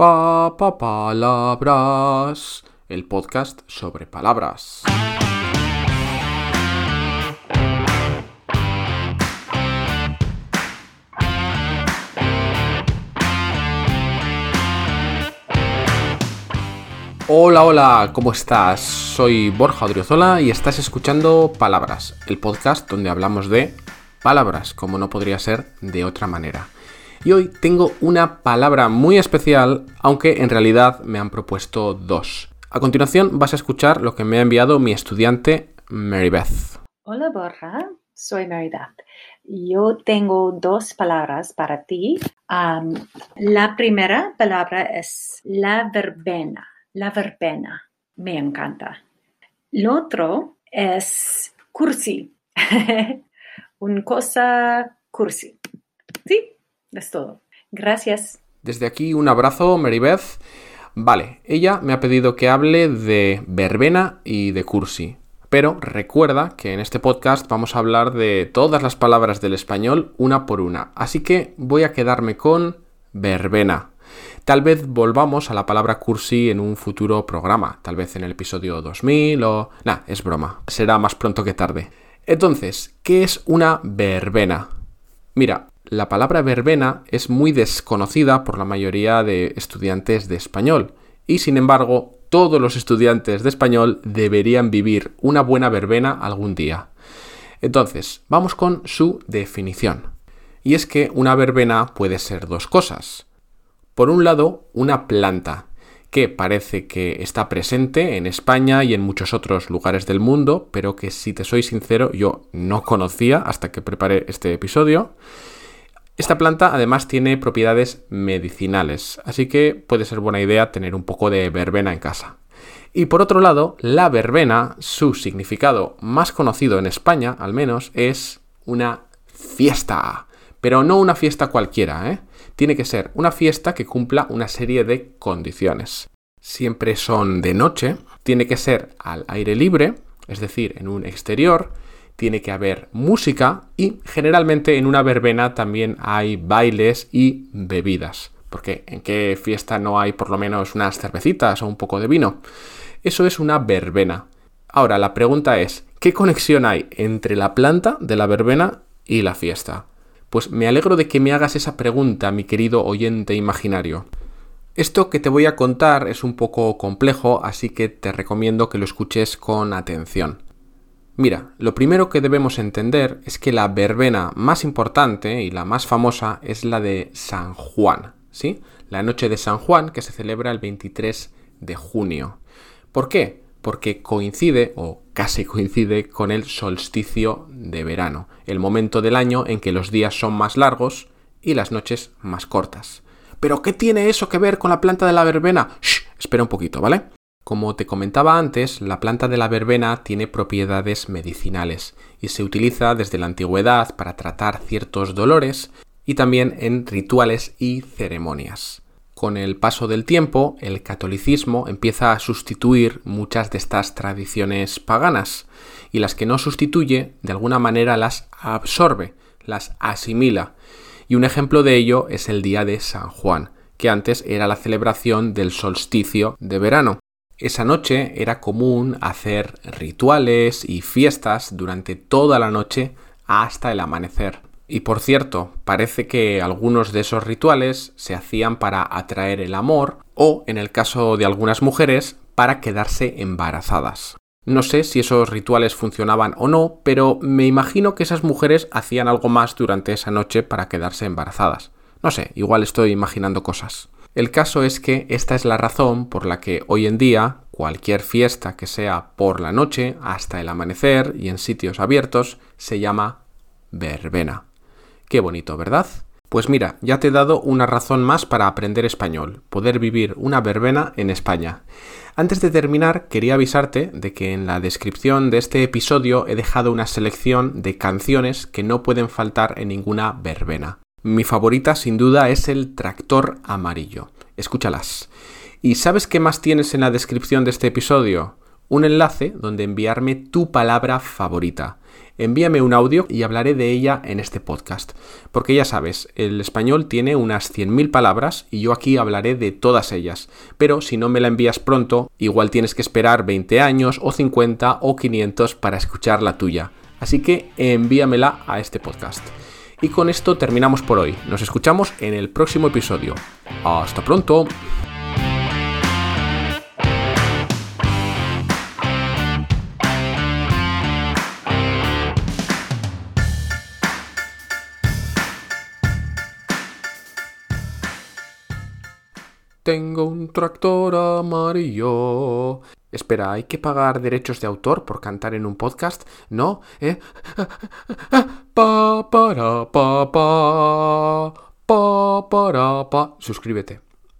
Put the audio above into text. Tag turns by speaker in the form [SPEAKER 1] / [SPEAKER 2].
[SPEAKER 1] Pa, pa, palabras. El podcast sobre palabras. Hola, hola, ¿cómo estás? Soy Borja Odriozola y estás escuchando Palabras, el podcast donde hablamos de palabras, como no podría ser de otra manera. Y hoy tengo una palabra muy especial, aunque en realidad me han propuesto dos. A continuación vas a escuchar lo que me ha enviado mi estudiante Mary Beth.
[SPEAKER 2] Hola Borja, soy Mary Beth. Yo tengo dos palabras para ti. La primera palabra es la verbena la verbena. Me encanta. Lo otro es cursi. Un cosa cursi. Sí, es todo. Gracias.
[SPEAKER 1] Desde aquí un abrazo, Maribeth. Vale, ella me ha pedido que hable de verbena y de cursi. Pero recuerda que en este podcast vamos a hablar de todas las palabras del español una por una. Así que voy a quedarme con verbena. Tal vez volvamos a la palabra cursi en un futuro programa, tal vez en el episodio 2000 o... Nah, es broma, será más pronto que tarde. Entonces, ¿qué es una verbena? Mira, la palabra verbena es muy desconocida por la mayoría de estudiantes de español y sin embargo todos los estudiantes de español deberían vivir una buena verbena algún día. Entonces, vamos con su definición. Y es que una verbena puede ser dos cosas. Por un lado, una planta, que parece que está presente en España y en muchos otros lugares del mundo, pero que si te soy sincero yo no conocía hasta que preparé este episodio. Esta planta además tiene propiedades medicinales, así que puede ser buena idea tener un poco de verbena en casa. Y por otro lado, la verbena, su significado más conocido en España al menos, es una fiesta. Pero no una fiesta cualquiera, ¿eh? tiene que ser una fiesta que cumpla una serie de condiciones. Siempre son de noche, tiene que ser al aire libre, es decir, en un exterior, tiene que haber música y generalmente en una verbena también hay bailes y bebidas. Porque en qué fiesta no hay por lo menos unas cervecitas o un poco de vino. Eso es una verbena. Ahora la pregunta es, ¿qué conexión hay entre la planta de la verbena y la fiesta? Pues me alegro de que me hagas esa pregunta, mi querido oyente imaginario. Esto que te voy a contar es un poco complejo, así que te recomiendo que lo escuches con atención. Mira, lo primero que debemos entender es que la verbena más importante y la más famosa es la de San Juan, ¿sí? La noche de San Juan que se celebra el 23 de junio. ¿Por qué? porque coincide o casi coincide con el solsticio de verano, el momento del año en que los días son más largos y las noches más cortas. ¿Pero qué tiene eso que ver con la planta de la verbena? Shh, espera un poquito, ¿vale? Como te comentaba antes, la planta de la verbena tiene propiedades medicinales y se utiliza desde la antigüedad para tratar ciertos dolores y también en rituales y ceremonias con el paso del tiempo, el catolicismo empieza a sustituir muchas de estas tradiciones paganas y las que no sustituye, de alguna manera las absorbe, las asimila. Y un ejemplo de ello es el día de San Juan, que antes era la celebración del solsticio de verano. Esa noche era común hacer rituales y fiestas durante toda la noche hasta el amanecer. Y por cierto, parece que algunos de esos rituales se hacían para atraer el amor o, en el caso de algunas mujeres, para quedarse embarazadas. No sé si esos rituales funcionaban o no, pero me imagino que esas mujeres hacían algo más durante esa noche para quedarse embarazadas. No sé, igual estoy imaginando cosas. El caso es que esta es la razón por la que hoy en día cualquier fiesta que sea por la noche hasta el amanecer y en sitios abiertos se llama verbena. Qué bonito, ¿verdad? Pues mira, ya te he dado una razón más para aprender español, poder vivir una verbena en España. Antes de terminar, quería avisarte de que en la descripción de este episodio he dejado una selección de canciones que no pueden faltar en ninguna verbena. Mi favorita sin duda es el Tractor Amarillo. Escúchalas. ¿Y sabes qué más tienes en la descripción de este episodio? un enlace donde enviarme tu palabra favorita. Envíame un audio y hablaré de ella en este podcast. Porque ya sabes, el español tiene unas 100.000 palabras y yo aquí hablaré de todas ellas. Pero si no me la envías pronto, igual tienes que esperar 20 años o 50 o 500 para escuchar la tuya. Así que envíamela a este podcast. Y con esto terminamos por hoy. Nos escuchamos en el próximo episodio. Hasta pronto. Tengo un tractor amarillo. Espera, ¿hay que pagar derechos de autor por cantar en un podcast? ¿No? ¿Eh? Suscríbete.